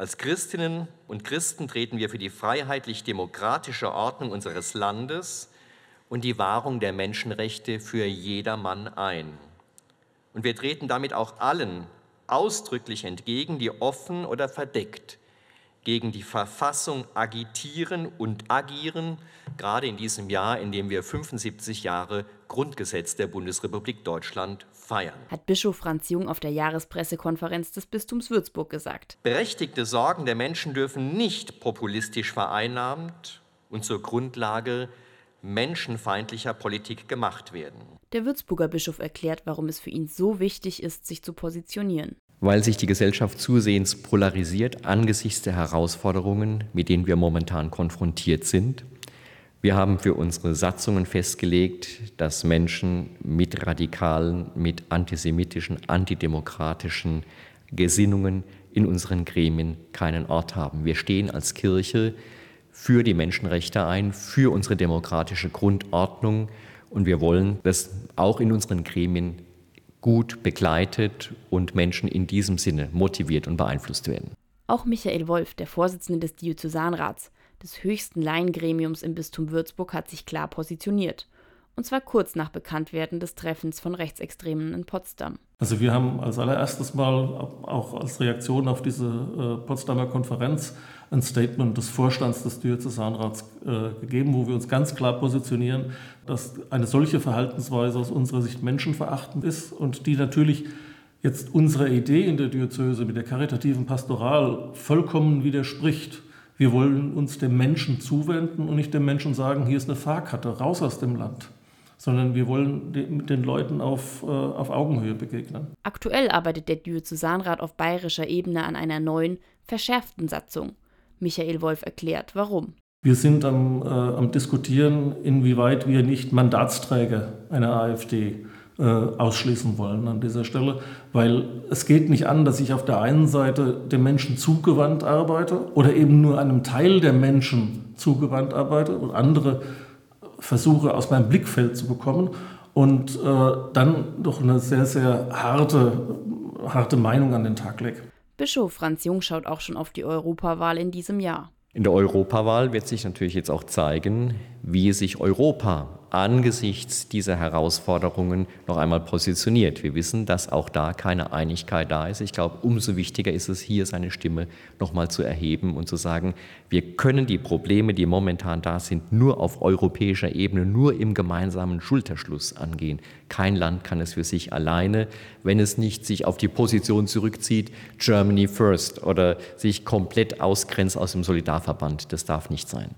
Als Christinnen und Christen treten wir für die freiheitlich-demokratische Ordnung unseres Landes und die Wahrung der Menschenrechte für jedermann ein. Und wir treten damit auch allen ausdrücklich entgegen, die offen oder verdeckt gegen die Verfassung agitieren und agieren, gerade in diesem Jahr, in dem wir 75 Jahre Grundgesetz der Bundesrepublik Deutschland feiern. Hat Bischof Franz Jung auf der Jahrespressekonferenz des Bistums Würzburg gesagt. Berechtigte Sorgen der Menschen dürfen nicht populistisch vereinnahmt und zur Grundlage menschenfeindlicher Politik gemacht werden. Der Würzburger Bischof erklärt, warum es für ihn so wichtig ist, sich zu positionieren weil sich die Gesellschaft zusehends polarisiert angesichts der Herausforderungen, mit denen wir momentan konfrontiert sind. Wir haben für unsere Satzungen festgelegt, dass Menschen mit radikalen, mit antisemitischen, antidemokratischen Gesinnungen in unseren Gremien keinen Ort haben. Wir stehen als Kirche für die Menschenrechte ein, für unsere demokratische Grundordnung und wir wollen, dass auch in unseren Gremien gut begleitet und Menschen in diesem Sinne motiviert und beeinflusst werden. Auch Michael Wolf, der Vorsitzende des Diözesanrats, des höchsten Laiengremiums im Bistum Würzburg, hat sich klar positioniert. Und zwar kurz nach Bekanntwerden des Treffens von Rechtsextremen in Potsdam. Also wir haben als allererstes Mal auch als Reaktion auf diese äh, Potsdamer Konferenz ein Statement des Vorstands des Diözesanrats äh, gegeben, wo wir uns ganz klar positionieren, dass eine solche Verhaltensweise aus unserer Sicht menschenverachtend ist und die natürlich jetzt unserer Idee in der Diözese mit der karitativen Pastoral vollkommen widerspricht. Wir wollen uns dem Menschen zuwenden und nicht dem Menschen sagen, hier ist eine Fahrkarte, raus aus dem Land sondern wir wollen mit den Leuten auf, äh, auf Augenhöhe begegnen. Aktuell arbeitet der Diözesanrat auf bayerischer Ebene an einer neuen, verschärften Satzung. Michael Wolf erklärt, warum. Wir sind am, äh, am Diskutieren, inwieweit wir nicht Mandatsträger einer AfD äh, ausschließen wollen an dieser Stelle, weil es geht nicht an, dass ich auf der einen Seite dem Menschen zugewandt arbeite oder eben nur einem Teil der Menschen zugewandt arbeite und andere versuche aus meinem Blickfeld zu bekommen und äh, dann doch eine sehr, sehr harte, harte Meinung an den Tag lege. Bischof Franz Jung schaut auch schon auf die Europawahl in diesem Jahr. In der Europawahl wird sich natürlich jetzt auch zeigen, wie sich Europa angesichts dieser Herausforderungen noch einmal positioniert. Wir wissen, dass auch da keine Einigkeit da ist. Ich glaube, umso wichtiger ist es hier, seine Stimme noch mal zu erheben und zu sagen, wir können die Probleme, die momentan da sind, nur auf europäischer Ebene, nur im gemeinsamen Schulterschluss angehen. Kein Land kann es für sich alleine, wenn es nicht sich auf die Position zurückzieht, Germany first oder sich komplett ausgrenzt aus dem Solidarverband. Das darf nicht sein.